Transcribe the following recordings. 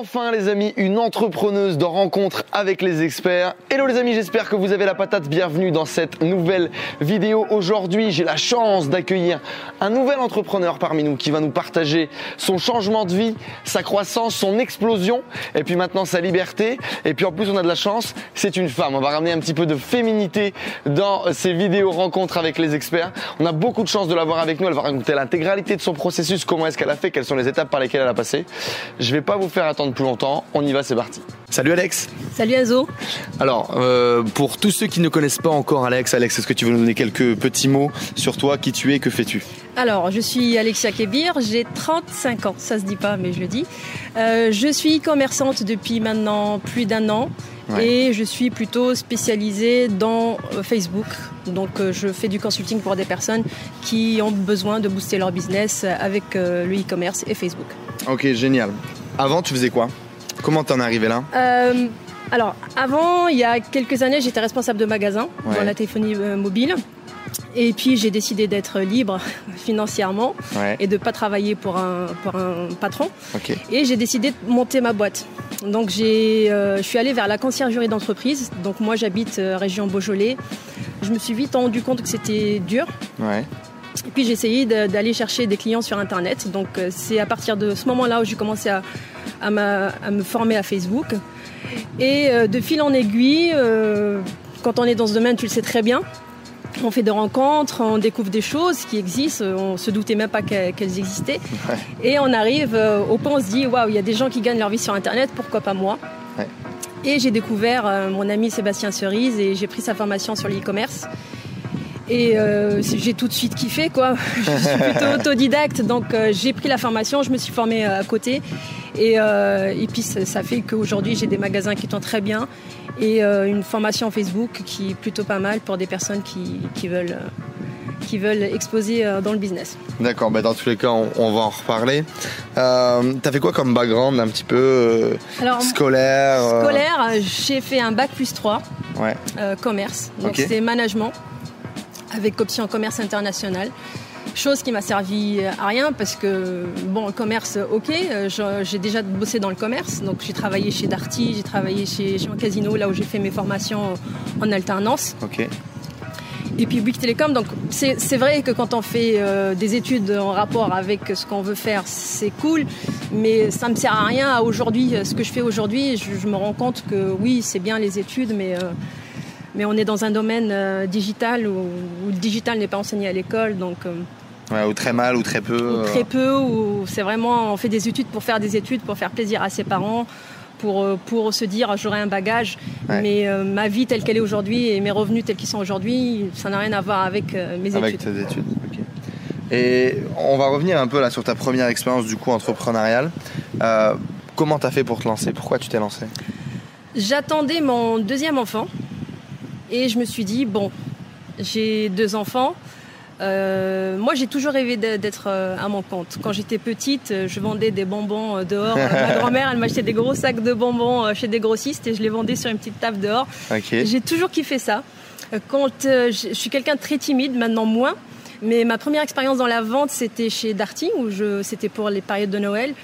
Enfin les amis, une entrepreneuse de rencontre avec les experts. Hello les amis, j'espère que vous avez la patate. Bienvenue dans cette nouvelle vidéo. Aujourd'hui, j'ai la chance d'accueillir un nouvel entrepreneur parmi nous qui va nous partager son changement de vie, sa croissance, son explosion et puis maintenant sa liberté. Et puis en plus, on a de la chance, c'est une femme. On va ramener un petit peu de féminité dans ces vidéos rencontres avec les experts. On a beaucoup de chance de l'avoir avec nous. Elle va raconter l'intégralité de son processus, comment est-ce qu'elle a fait, quelles sont les étapes par lesquelles elle a passé. Je vais pas vous faire attendre plus longtemps. On y va, c'est parti. Salut Alex. Salut Azo. Alors, euh, pour tous ceux qui ne connaissent pas encore Alex, Alex, est-ce que tu veux nous donner quelques petits mots sur toi, qui tu es, que fais-tu? Alors, je suis Alexia Kebir, j'ai 35 ans, ça se dit pas, mais je le dis. Euh, je suis commerçante depuis maintenant plus d'un an. Et je suis plutôt spécialisée dans euh, Facebook. Donc je fais du consulting pour des personnes qui ont besoin de booster leur business avec le e-commerce et Facebook. Ok, génial. Avant, tu faisais quoi? Comment t'en es arrivé là? Euh, Alors, avant, il y a quelques années, j'étais responsable de magasin dans la téléphonie euh, mobile. Et puis j'ai décidé d'être libre financièrement et de ne pas travailler pour un, pour un patron. Et j'ai décidé de monter ma boîte. Donc euh, je suis allée vers la conciergerie d'entreprise. Donc moi j'habite région Beaujolais. Je me suis vite rendu compte que c'était dur. Et puis j'ai essayé d'aller chercher des clients sur Internet. Donc c'est à partir de ce moment-là où j'ai commencé à, à, me former à Facebook. Et euh, de fil en aiguille, euh, quand on est dans ce domaine, tu le sais très bien, on fait des rencontres, on découvre des choses qui existent, on se doutait même pas qu'elles existaient. Et on arrive euh, au point, on se dit, waouh, il y a des gens qui gagnent leur vie sur Internet, pourquoi pas moi Et j'ai découvert mon ami Sébastien Cerise et j'ai pris sa formation sur l'e-commerce. Et j'ai tout de suite kiffé, quoi. je suis plutôt autodidacte, donc j'ai pris la formation, je me suis formée à côté. Euh, et, puis ça, fait qu'aujourd'hui j'ai des magasins qui tournent très bien et euh, une formation Facebook qui est plutôt pas mal pour des personnes qui, veulent qui veulent exposer euh, dans le business. D'accord, bah dans tous les cas, on, va en reparler. Euh, T'as fait quoi comme background un petit peu scolaire Scolaire, j'ai fait un bac plus 3, ouais. commerce, donc c'est management avec option commerce international. Chose qui m'a servi à rien parce que, bon, le commerce, ok, euh, j'ai déjà bossé dans le commerce. Donc j'ai travaillé chez Darty, j'ai travaillé chez, un casino, là où j'ai fait mes formations en alternance. Ok. Et puis Bouygues Télécom, donc c'est vrai que quand on fait euh, des études en rapport avec ce qu'on veut faire, c'est cool, mais ça me sert à rien aujourd'hui. Ce que je fais aujourd'hui, je, me rends compte que oui, c'est bien les études, mais euh, mais on est dans un domaine digital où, le digital n'est pas enseigné à l'école, donc ou très mal, ou très peu. Ou très peu, ou c'est vraiment, on fait des études pour faire des études, pour faire plaisir à ses parents, pour, euh, pour se dire j'aurai un bagage. Mais euh, ma vie telle qu'elle est aujourd'hui et mes revenus tels qu'ils sont aujourd'hui, ça n'a rien à voir avec euh, mes études. Avec tes études. Et on va revenir un peu là sur ta première expérience du coup entrepreneuriale. comment tu as fait pour te lancer? Pourquoi tu t'es lancé? J'attendais mon deuxième enfant et je me suis dit bon, j'ai deux enfants. Euh, moi, j'ai toujours rêvé d'être euh, à mon compte. Quand j'étais petite, euh, je vendais des bonbons dehors. Ma grand-mère, elle m'achetait des gros sacs de bonbons chez des grossistes et je les vendais sur une petite table dehors. J'ai toujours kiffé ça. Quand je suis quelqu'un de très timide, maintenant moins. Mais ma première expérience dans la vente, c'était chez Darty, où c'était pour les périodes de Noël.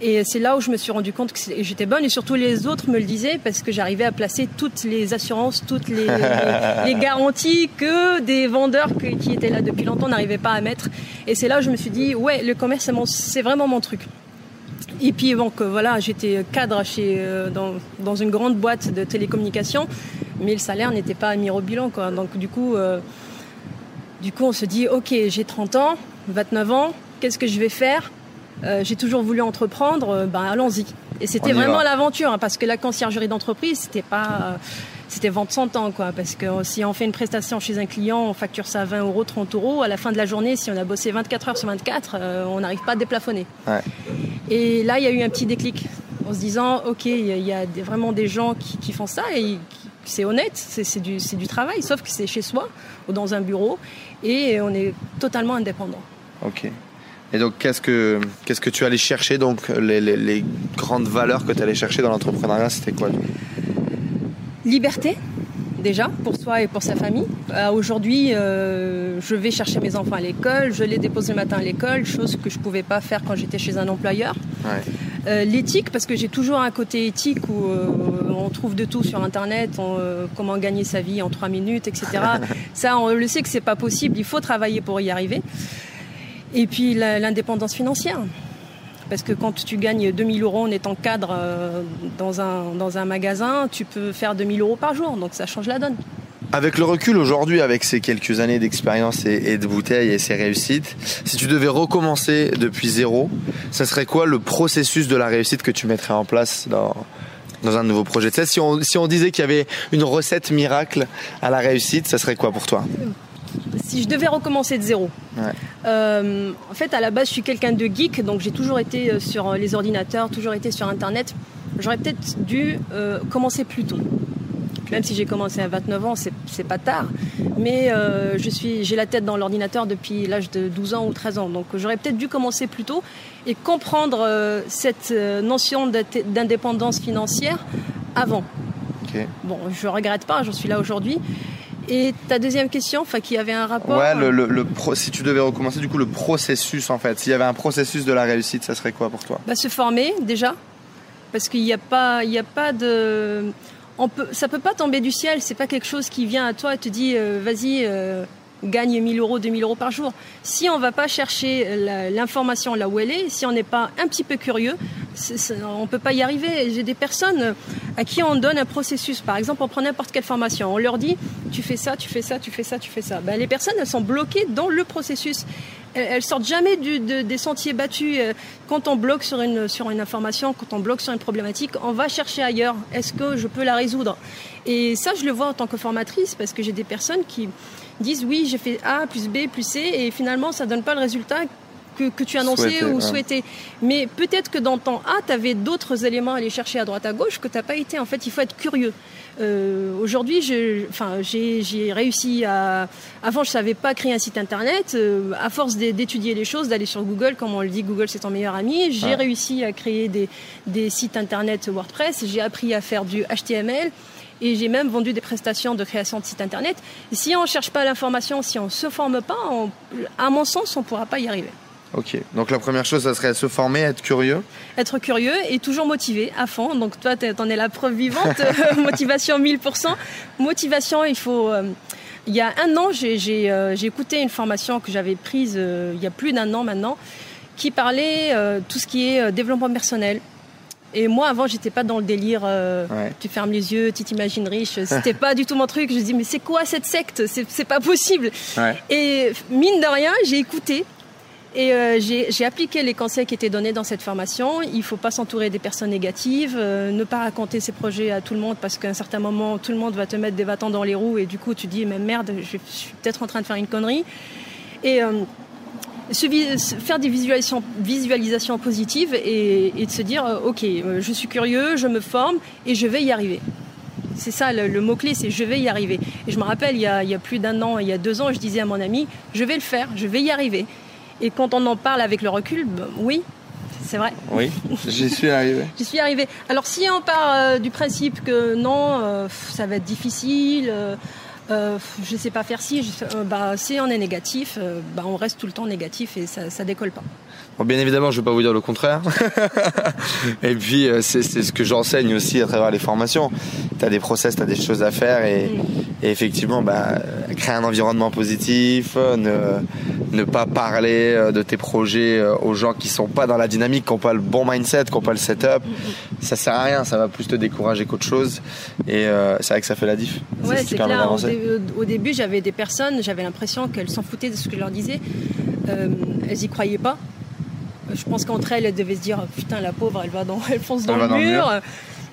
Et c'est là où je me suis rendu compte que j'étais bonne et surtout les autres me le disaient parce que j'arrivais à placer toutes les assurances, toutes les, les, garanties que des vendeurs qui étaient là depuis longtemps n'arrivaient pas à mettre. Et c'est là où je me suis dit, ouais, le commerce, c'est vraiment mon truc. Et puis donc voilà, j'étais cadre chez, euh, dans, dans, une grande boîte de télécommunications, mais le salaire n'était pas bilan. Quoi. Donc du coup, euh, du coup, on se dit, ok, j'ai 30 ans, 29 ans, qu'est-ce que je vais faire? Euh, j'ai toujours voulu entreprendre, euh, ben allons-y. Et c'était vraiment l'aventure, hein, parce que la conciergerie d'entreprise, c'était pas, euh, c'était vente 100 ans, quoi. Parce que si on fait une prestation chez un client, on facture ça à 20 euros, 30 euros. À la fin de la journée, si on a bossé 24 heures sur 24, on n'arrive pas à déplafonner. Ouais. Et là, il y a eu un petit déclic en se disant, ok, il y a, vraiment des gens qui, qui, font ça et c'est honnête, c'est du, du travail, sauf que c'est chez soi ou dans un bureau et on est totalement indépendant. Ok. Et donc, qu'est-ce que, qu'est-ce que tu allais chercher Donc, les, les, grandes valeurs que tu allais chercher dans l'entrepreneuriat, c'était quoi Liberté, déjà, pour soi et pour sa famille. Euh, aujourd'hui, euh, je vais chercher mes enfants à l'école, je les dépose le matin à l'école, chose que je ne pouvais pas faire quand j'étais chez un employeur. Ouais. Euh, l'éthique, parce que j'ai toujours un côté éthique où on trouve de tout sur Internet, comment gagner sa vie en trois minutes, etc. Ça, on le sait que c'est pas possible, il faut travailler pour y arriver. Et puis l'indépendance financière. Parce que quand tu gagnes 2000 euros en étant cadre euh, dans un, dans un magasin, tu peux faire 2000 euros par jour. Donc ça change la donne. Avec le recul aujourd'hui, avec ces quelques années d'expérience et, de bouteilles et ces réussites, si tu devais recommencer depuis zéro, ça serait quoi le processus de la réussite que tu mettrais en place dans, dans un nouveau projet? Si on, si on disait qu'il y avait une recette miracle à la réussite, ça serait quoi pour toi? Si je devais recommencer de zéro, euh, en fait, à la base, je suis quelqu'un de geek, donc j'ai toujours été euh, sur les ordinateurs, toujours été sur Internet. J'aurais peut-être dû euh, commencer plus tôt. Même si j'ai commencé à 29 ans, c'est pas tard. Mais je suis, j'ai la tête dans l'ordinateur depuis l'âge de 12 ans ou 13 ans. Donc j'aurais peut-être dû commencer plus tôt et comprendre cette notion d'indépendance financière avant. Bon, je regrette pas, j'en suis là aujourd'hui. Et ta deuxième question, enfin, qui avait un rapport. Ouais, le, le, si tu devais recommencer, du coup, le processus, en fait. S'il y avait un processus de la réussite, ça serait quoi pour toi? Bah, Se former, déjà. Parce qu'il n'y a, pas, il y a pas de. On peut, ça peut pas tomber du ciel. C'est pas quelque chose qui vient à toi et te dit, euh, vas-y. Euh, gagne 1000 euros, 2000 euros par jour. Si on va pas chercher l'information là où elle est, si on n'est pas un petit peu curieux, on peut pas y arriver. J'ai des personnes à qui on donne un processus. Par exemple, on prend n'importe quelle formation. On leur dit, tu fais ça, tu fais ça, tu fais ça, tu fais ça. Ben, les personnes, elles sont bloquées dans le processus. Elles, sortent jamais du, des sentiers battus. Euh, quand on bloque sur une, sur une information, quand on bloque sur une problématique, on va chercher ailleurs. Est-ce que je peux la résoudre? Et ça, je le vois en tant que formatrice parce que j'ai des personnes qui disent oui, j'ai fait A plus B plus C et finalement ça donne pas le résultat que, que tu annonçais ou souhaitais. Mais peut-être que dans ton A, tu avais d'autres éléments à aller chercher à droite à gauche que tu n'as pas été. En fait, il faut être curieux. Euh, Aujourd'hui, j'ai réussi à. Avant, je savais pas créer un site internet. Euh, à force d'étudier les choses, d'aller sur Google, comme on le dit, Google c'est ton meilleur ami. J'ai réussi à créer des, des sites internet WordPress. J'ai appris à faire du HTML et j'ai même vendu des prestations de création de sites internet. si on ne cherche pas l'information, si on ne se forme pas, à mon sens, on ne pourra pas y arriver. Ok, donc la première chose, ça serait se former, être curieux. Être curieux et toujours motivé à fond. Donc toi, tu en es la preuve vivante. Motivation 1000%. Motivation, il faut... Euh, il y a un an, euh, j'ai écouté une formation que j'avais prise euh, il y a plus d'un an maintenant, qui parlait tout ce qui est développement personnel, et moi, avant, j'étais pas dans le délire. Euh, tu fermes les yeux, tu t'imagines riche. C'était pas du tout mon truc. Je me dis, mais c'est quoi cette secte? C'est pas possible. Et mine de rien, j'ai écouté. Et euh, j'ai appliqué les conseils qui étaient donnés dans cette formation. Il faut pas s'entourer des personnes négatives, euh, ne pas raconter ses projets à tout le monde parce qu'à un certain moment, tout le monde va te mettre des bâtons dans les roues et du coup, tu dis, mais merde, je, suis peut-être en train de faire une connerie. Et faire des visualisations, visualisations positives et, de se dire, euh, ok, euh, je suis curieux, je me forme et je vais y arriver. C'est ça le, mot-clé, c'est je vais y arriver. Et je me rappelle, il y a, il y a plus d'un an, il y a deux ans, je disais à mon ami, je vais le faire, je vais y arriver. Et quand on en parle avec le recul, ben, oui, c'est vrai. Oui, j'y suis arrivé. j'y suis arrivé. Alors si on part euh, du principe que non, ça va être difficile, euh, je sais pas faire ci, euh, bah, si on est négatif, euh, bah, on reste tout le temps négatif et ça, ça décolle pas. Bon, bien évidemment, je ne vais pas vous dire le contraire. et puis, euh, c'est ce que j'enseigne aussi à travers les formations. Tu as des process, tu as des choses à faire et, mm. et effectivement, bah, créer un environnement positif, ne, ne pas parler de tes projets aux gens qui sont pas dans la dynamique, qui n'ont pas le bon mindset, qui n'ont pas le setup. Ça sert à rien, ça va plus te décourager qu'autre chose. Et c'est vrai que ça fait la diff. Ouais, c'est clair. Au, début, j'avais des personnes, j'avais l'impression qu'elles s'en foutaient de ce que je leur disais. Euh, elles y croyaient pas. Je pense qu'entre elles, elles devaient se dire putain, la pauvre, elle va dans, elle fonce dans, le, mur.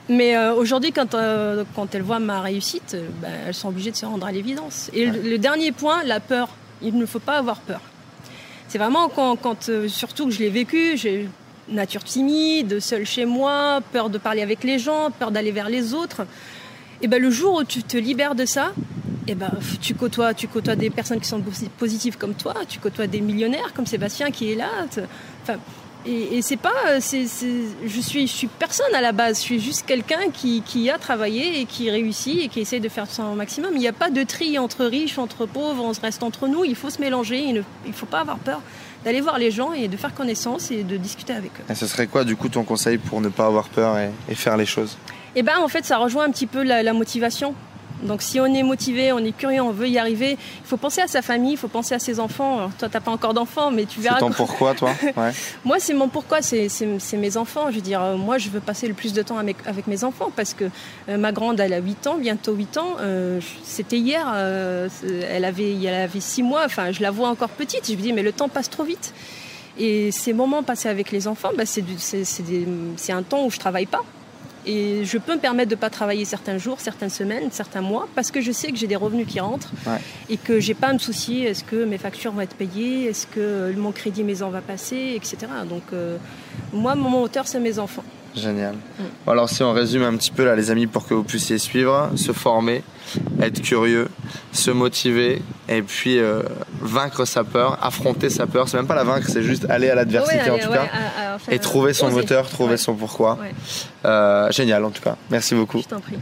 Mais euh, aujourd'hui, quand, euh, quand elles voient ma réussite, ben, elles sont obligées de se rendre à l'évidence. Et le, dernier point, la peur. Il ne faut pas avoir peur. C'est vraiment quand, quand surtout que je l'ai vécu, j'ai nature timide, seule chez moi, peur de parler avec les gens, peur d'aller vers les autres. Et ben le jour où tu te libères de ça, et ben tu côtoies, tu côtoies des personnes qui sont positives comme toi, tu côtoies des millionnaires comme Sébastien qui est là. Enfin, et, c'est pas, c'est, je suis, je suis personne à la base. Je suis juste quelqu'un qui, qui, a travaillé et qui réussit et qui essaie de faire au maximum. Il n'y a pas de tri entre riches, entre pauvres. On se reste entre nous. Il faut se mélanger. Il ne il faut pas avoir peur d'aller voir les gens et de faire connaissance et de discuter avec eux. Et ce serait quoi, du coup, ton conseil pour ne pas avoir peur et, et faire les choses? Eh ben, en fait, ça rejoint un petit peu la, la motivation. Donc si on est motivé, on est curieux, on veut y arriver, il faut penser à sa famille, il faut penser à ses enfants. Alors, toi, t'as pas encore d'enfants, mais tu verras. C'est ton pourquoi, toi Moi, c'est mon pourquoi, c'est mes enfants. Je veux dire, euh, moi, je veux passer le plus de temps avec, mes enfants parce que euh, ma grande, elle a 8 ans, bientôt 8 ans. Euh, c'était hier, elle, avait, elle avait 6 mois, enfin, je la vois encore petite. Je me dis, mais le temps passe trop vite. Et ces moments passés avec les enfants, bah, c'est un temps où je travaille pas. Et je peux me permettre de ne pas travailler certains jours, certaines semaines, certains mois, parce que je sais que j'ai des revenus qui rentrent et que j'ai pas à me soucier est-ce que mes factures vont être payées, est-ce que mon crédit maison va passer, etc. Donc, euh, moi, mon moteur, c'est mes enfants. Génial. Alors si on résume un petit peu là les amis pour que vous puissiez suivre, se former, être curieux, se motiver et puis euh, vaincre sa peur, affronter sa peur. C'est même pas la vaincre, c'est juste aller à l'adversité en tout cas et trouver son moteur, trouver son pourquoi. Euh, génial en tout cas. Merci beaucoup. Je t'en prie.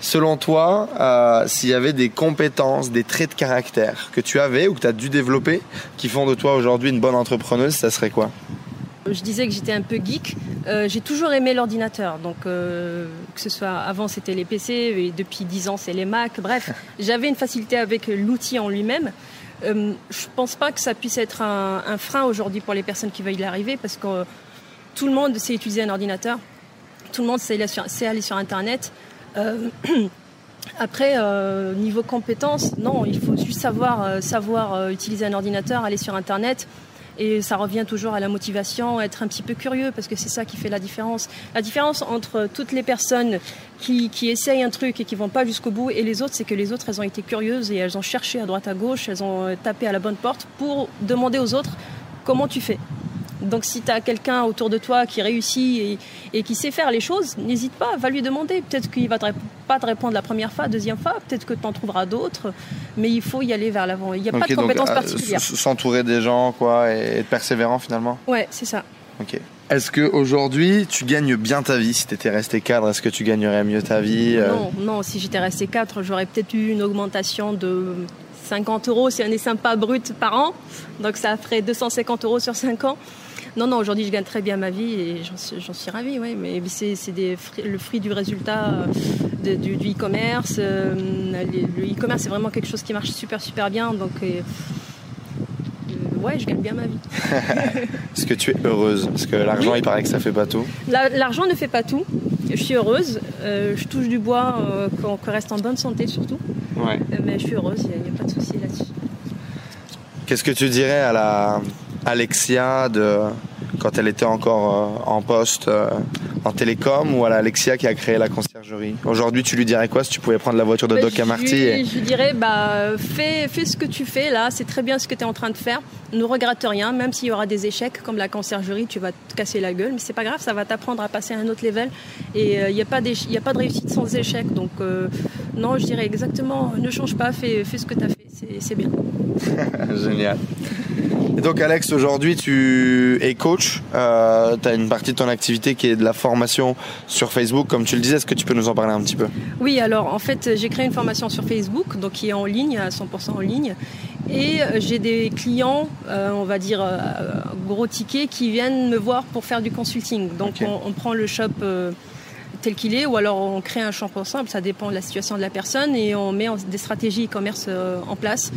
Selon toi, euh, s'il y avait des compétences, des traits de caractère que tu avais ou que tu as dû développer qui font de toi aujourd'hui une bonne entrepreneuse, ça serait quoi? Je disais que j'étais un peu geek. Euh, j'ai toujours aimé l'ordinateur. Donc, euh, que ce soit avant, c'était les PC, et depuis 10 ans, c'est les Mac. Bref, j'avais une facilité avec l'outil en lui-même. Euh, je pense pas que ça puisse être un, frein aujourd'hui pour les personnes qui veulent y arriver parce que tout le monde sait utiliser un ordinateur. Tout le monde sait aller sur, Internet. Après, niveau compétences, non, il faut juste savoir, savoir utiliser un ordinateur, aller sur Internet, et ça revient toujours à la motivation, être un petit peu curieux, parce que c'est ça qui fait la différence. La différence entre toutes les personnes qui, essayent un truc et qui vont pas jusqu'au bout et les autres, c'est que les autres, elles ont été curieuses et elles ont cherché à droite à gauche, elles ont tapé à la bonne porte pour demander aux autres comment tu fais. Donc si tu as quelqu'un autour de toi qui réussit et, qui sait faire les choses, n'hésite pas, va lui demander. Peut-être qu'il va pas te répondre la première fois, deuxième fois, peut-être que tu en trouveras d'autres, mais il faut y aller vers l'avant. Il n'y a pas de compétences euh, particulières. S'entourer des gens quoi, et être persévérant finalement Ouais, c'est ça. Ok. Est-ce qu'aujourd'hui, tu gagnes bien ta vie? Si tu étais resté cadre, est-ce que tu gagnerais mieux ta vie euh? Non, non si j'étais resté cadre, j'aurais peut-être eu une augmentation de 50 euros si on est sympa brut par an. Donc ça ferait 250 euros sur 5 ans. Non, non, aujourd'hui, je gagne très bien ma vie et j'en suis ravie, oui. Mais c'est le fruit du résultat euh, du e-commerce. Euh, le e-commerce, c'est vraiment quelque chose qui marche super, super bien. Donc, euh, ouais, je gagne bien ma vie. Est-ce que tu es heureuse? Parce que l'argent, il paraît que ça fait pas tout. L'argent ne fait pas tout. Je suis heureuse. je touche du bois, qu'on reste en bonne santé surtout. Ouais. mais je suis heureuse, il n'y a, a, pas de souci là-dessus. Qu'est-ce que tu dirais à la Alexia de quand elle était encore euh, en poste euh, en télécom ou à Alexia qui a créé la conciergerie? Aujourd'hui, tu lui dirais quoi si tu pouvais prendre la voiture de bah, Doc Amarty et... Je lui dirais, bah, fais, fais ce que tu fais là, c'est très bien ce que tu es en train de faire. Ne regrette rien, même s'il y aura des échecs comme la conciergerie, tu vas te casser la gueule, mais c'est pas grave, ça va t'apprendre à passer à un autre level. Et il euh, n'y a, pas a pas de réussite sans échec. Donc, non, je dirais exactement, ne change pas, fais, fais ce que tu as fait, c'est bien. Génial. Et donc Alex, aujourd'hui tu es coach, euh, tu as une partie de ton activité qui est de la formation sur Facebook, comme tu le disais, est-ce que tu peux nous en parler un petit peu? Oui, alors en fait j'ai créé une formation sur Facebook, donc qui est en ligne, à 100% en ligne, et euh, j'ai des clients, euh, on va dire gros tickets, qui viennent me voir pour faire du consulting. Donc on, prend le shop tel qu'il est, ou alors on crée un champ simple, ça dépend de la situation de la personne, et on met des stratégies e-commerce en place.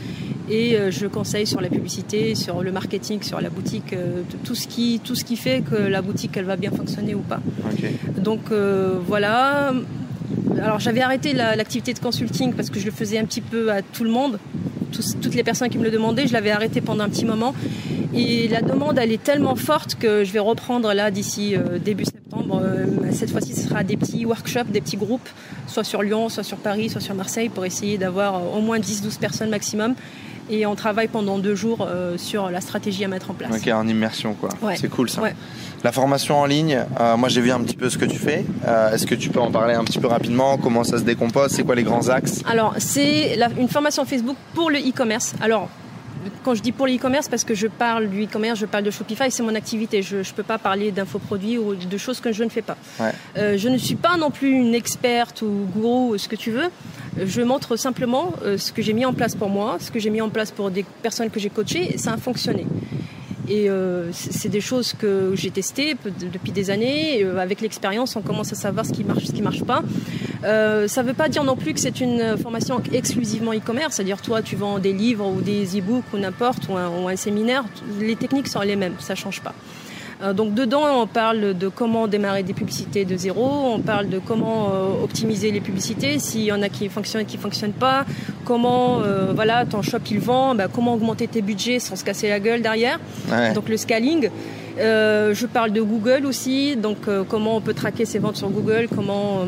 Et euh, je conseille sur la publicité, sur le marketing, sur la boutique, euh, tout ce qui, tout ce qui fait que la boutique elle va bien fonctionner ou pas. Donc euh, voilà. Alors j'avais arrêté l'activité de consulting parce que je le faisais un petit peu à tout le monde. toutes les personnes qui me le demandaient, je l'avais arrêté pendant un petit moment. Et la demande, elle est tellement forte que je vais reprendre là d'ici début septembre. Cette fois-ci, ce sera des petits workshops, des petits groupes, soit sur Lyon, soit sur Paris, soit sur Marseille, pour essayer d'avoir au moins 10-12 personnes maximum Et on travaille pendant deux jours euh, sur la stratégie à mettre en place. Ok, en immersion quoi. Ouais. C'est cool ça. Ouais. La formation en ligne, euh, moi j'ai vu un petit peu ce que tu fais. Euh, Est-ce que tu peux en parler un petit peu rapidement? Comment ça se décompose? C'est quoi les grands axes? Alors, c'est une formation Facebook pour le e-commerce. Alors, quand je dis pour le e-commerce, parce que je parle du e-commerce, je parle de Shopify, c'est mon activité. Je ne peux pas parler d'infoproduits ou de choses que je ne fais pas. Ouais. Euh, je ne suis pas non plus une experte ou gourou ou ce que tu veux. Je montre simplement euh, ce que j'ai mis en place pour moi, ce que j'ai mis en place pour des personnes que j'ai coachées, et ça a fonctionné. Et euh, c'est des choses que j'ai testées depuis des années. Euh, avec l'expérience, on commence à savoir ce qui marche, ce qui marche pas. Euh, ça ne veut pas dire non plus que c'est une formation exclusivement e-commerce. C'est-à-dire, toi, tu vends des livres ou des e-books ou n'importe, ou ou un séminaire. Les techniques sont les mêmes, ça change pas. Euh, donc dedans, on parle de comment démarrer des publicités de zéro, on parle de comment euh, optimiser les publicités, s'il y en a qui fonctionnent et qui fonctionnent pas, comment euh, voilà ton shop il vend, bah, comment augmenter tes budgets sans se casser la gueule derrière, Ouais. donc le scaling. Euh, je parle de Google aussi, donc euh, comment on peut traquer ses ventes sur Google, comment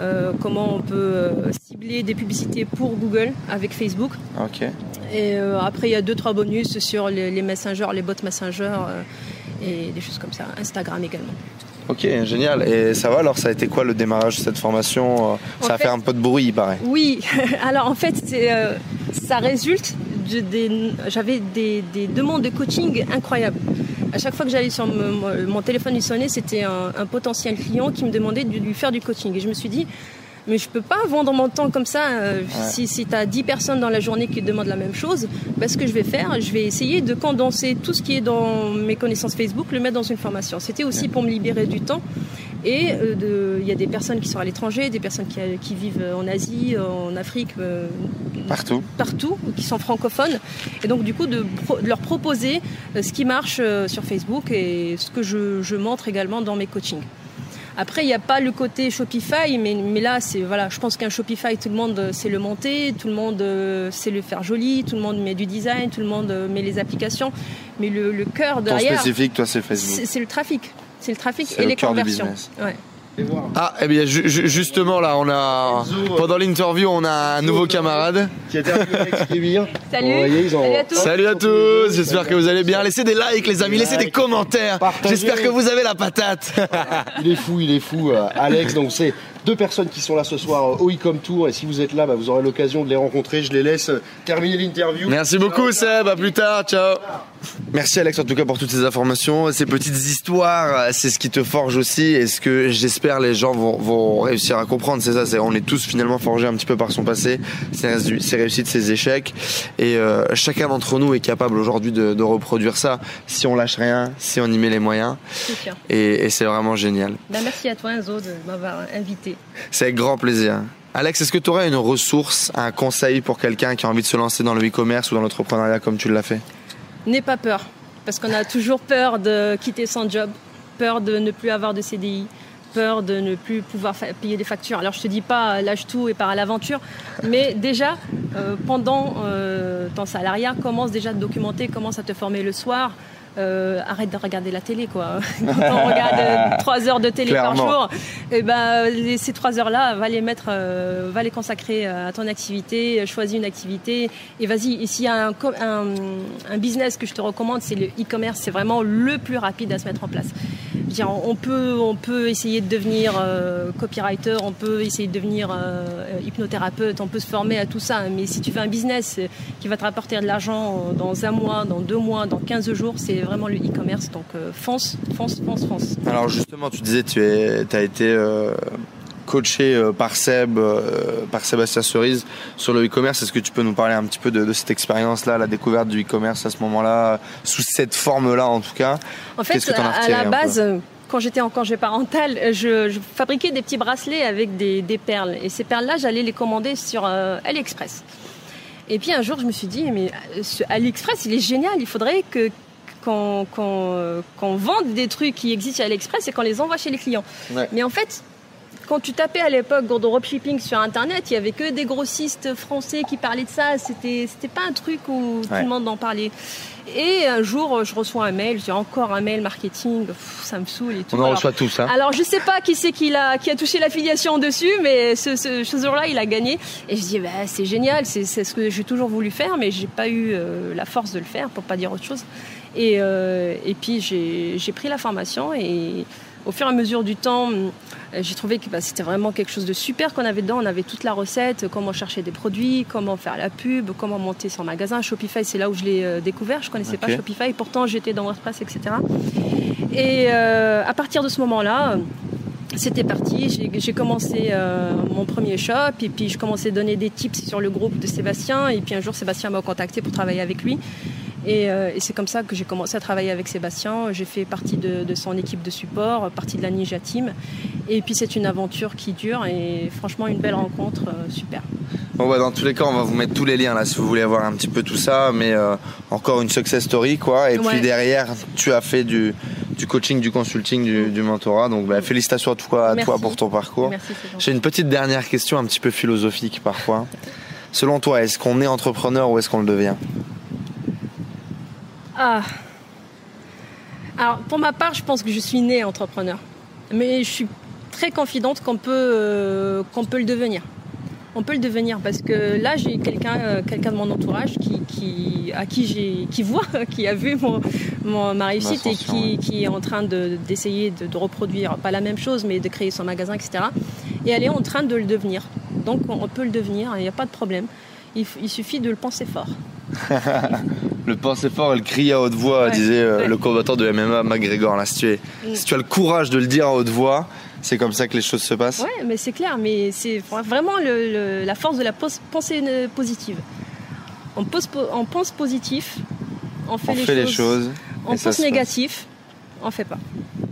euh, comment on peut cibler des publicités pour Google avec Facebook. Ok. Et après, il y a deux, trois bonus sur les, les messengers, les bots messengers et des choses comme ça. Instagram également. Ok, génial. Et ça va alors Ça a été quoi le démarrage de cette formation Euh, Ça En a fait fait- un peu de bruit, il paraît. Oui, alors en fait, euh, ça résulte de des. J'avais des, des demandes de coaching incroyables. À chaque fois que j'allais sur mon, mon- mon téléphone, il sonnait, c'était un, un potentiel client qui me demandait de lui faire du coaching. Et je me suis dit, mais je peux pas vendre mon temps comme ça. euh, Si, si tu as 10 personnes dans la journée qui te demandent la même chose, ben, ce que je vais faire, je vais essayer de condenser tout ce qui est dans mes connaissances Facebook, le mettre dans une formation. C'était aussi pour me libérer du temps. Et euh, il y a des personnes qui sont à l'étranger, des personnes qui, qui vivent en Asie, en Afrique, euh, Partout. partout, qui sont francophones. Et donc, du coup, de, pro- de leur proposer euh, ce qui marche euh, sur Facebook et ce que je, je montre également dans mes coachings. Après, il n'y a pas le côté Shopify, mais, mais là, c'est voilà, je pense qu'un Shopify, tout le monde euh, sait le monter, tout le monde euh, sait le faire joli, tout le monde met du design, tout le monde euh, met les applications, mais le, le cœur Ton derrière, spécifique, toi, c'est Facebook. c'est le trafic, c'est le trafic et le les conversions. Ouais. Ah, eh bien, ju- ju- justement, là, on a. Pendant l'interview, on a un nouveau camarade. qui a été avec Kévir. Salut. Vous voyez, ils ont- Salut à tous. Salut à tous, j'espère que vous allez bien. Laissez des likes, les amis, laissez des commentaires. J'espère que vous avez la patate. Il est fou, il est fou, euh, Alex. Donc c'est deux personnes qui sont là ce soir euh, au Ecom Tour. Et si vous êtes là, bah, vous aurez l'occasion de les rencontrer. Je les laisse euh, terminer l'interview. Merci beaucoup, Seb. À plus tard. Ciao. Merci, Alex, en tout cas, pour toutes ces informations, ces petites histoires. C'est ce qui te forge aussi et ce que j'espère les gens vont, vont réussir à comprendre. C'est ça, c'est, on est tous finalement forgés un petit peu par son passé, ses, ses réussites, ses échecs. Et euh, chacun d'entre nous est capable aujourd'hui de, de reproduire ça si on lâche rien, si on y met les moyens. Et, et c'est vraiment génial. Ben, merci à toi, Enzo, de m'avoir invité. C'est avec grand plaisir. Alex, est-ce que tu aurais une ressource, un conseil pour quelqu'un qui a envie de se lancer dans le e-commerce ou dans l'entrepreneuriat comme tu l'as fait? N'aie pas peur, parce qu'on a toujours peur de quitter son job, peur de ne plus avoir de CDI, peur de ne plus pouvoir payer des factures. Alors je te dis pas euh, lâche tout et pars à l'aventure, mais déjà euh, pendant euh, ton salariat, commence déjà à te documenter, commence à te former le soir. Euh, arrête de regarder la télé quoi. Quand on regarde euh, trois heures de télé Clairement. par jour, et ben les- ces trois heures là, va les mettre, euh, va les consacrer à ton activité, choisis une activité et vas-y. Et s'il y a un, co- un, un business que je te recommande, c'est le e-commerce. C'est vraiment le plus rapide à se mettre en place. On peut, essayer de devenir euh, copywriter, on peut essayer de devenir euh, hypnothérapeute, on peut se former à tout ça. Mais si tu fais un business euh, qui va te rapporter de l'argent euh, dans un mois, dans deux mois, dans 15 jours, c'est vraiment le e-commerce. Donc euh, fonce, fonce, fonce, fonce. Alors justement, tu disais tu as été euh, coaché euh, par Seb, euh, par Sébastien Cerise sur le e-commerce. Est-ce que tu peux nous parler un petit peu de, de cette expérience-là, la découverte du e-commerce à ce moment-là, sous cette forme-là en tout cas? En fait, que à, à la base, quand j'étais en congé parental, je, je fabriquais des petits bracelets avec des, des perles. Et ces perles-là, j'allais les commander sur euh, AliExpress. Et puis un jour, je me suis dit, mais ce AliExpress, il est génial. Il faudrait que qu'on qu'on vende des trucs qui existent sur AliExpress et qu'on les envoie chez les clients. Ouais. Mais en fait, quand tu tapais à l'époque dropshipping sur internet, il y avait que des grossistes français qui parlaient de ça. C'était c'était pas un truc où tout le monde en parlait. Et un jour, je reçois un mail, j'ai encore un mail marketing, ça me saoule et tout. On en reçoit tous. Hein. Alors je sais pas qui c'est qui a qui a touché l'affiliation dessus, mais ce, ce, jour-là, il a gagné. Et je dis bah, c'est génial, c'est ce que j'ai toujours voulu faire, mais j'ai pas eu euh, la force de le faire, pour pas dire autre chose. Et, euh, et puis j'ai pris la formation et au fur et à mesure du temps, euh, j'ai trouvé que bah, c'était vraiment quelque chose de super qu'on avait dedans. On avait toute la recette, comment chercher des produits, comment faire la pub, comment monter son magasin. Shopify, c'est là où je l'ai euh, découvert. Je ne connaissais pas Shopify, pourtant j'étais dans WordPress, etc. Et euh, à partir de ce moment-là, c'était parti. J'ai commencé mon premier shop et puis je commençais à donner des tips sur le groupe de Sébastien. Et puis un jour, Sébastien m'a contacté pour travailler avec lui. Euh, et, c'est comme ça que j'ai commencé à travailler avec Sébastien. J'ai fait partie de, son équipe de support, partie de la Ninja Team. Et puis c'est une aventure qui dure et franchement une belle rencontre, euh, super. Bon bah dans tous les cas on va vous mettre tous les liens là si vous voulez voir un petit peu tout ça, mais euh, encore une success story quoi. Et puis derrière tu as fait du, du coaching, du consulting, du, mentorat. Donc bah, félicitations à toi, à toi pour ton parcours. J'ai une petite dernière question un petit peu philosophique parfois. Selon toi, est-ce qu'on est entrepreneur ou est-ce qu'on le devient? Ah. Alors, pour ma part, je pense que je suis née entrepreneur. Mais je suis très confidente qu'on peut, euh, qu'on peut le devenir. On peut le devenir parce que là, j'ai quelqu'un euh, quelqu'un de mon entourage qui, qui, à qui, j'ai, qui voit, qui a vu mon, ma réussite et qui, qui, est en train d'essayer de, reproduire, pas la même chose, mais de créer son magasin, etc. Et elle est en train de le devenir. Donc, on peut le devenir, il n'y a pas de problème. Il, il suffit de le penser fort. le penser fort et le crier à haute voix, disait euh, le combattant de MMA McGregor. Là, si tu, mm. si tu as le courage de le dire à haute voix, c'est comme ça que les choses se passent. Ouais, mais c'est clair, mais c'est vraiment la force de la pensée positive. On, on pense positif, on fait, les, choses, on pense négatif, on fait pas.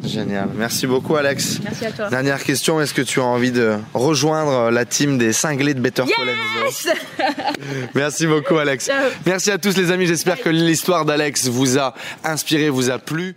Génial. Merci beaucoup, Alex. Merci à toi. Dernière question. Est-ce que tu as envie de rejoindre la team des cinglés de Better yes Merci beaucoup, Alex. Merci à tous, les amis. J'espère que l'histoire d'Alex vous a inspiré, vous a plu.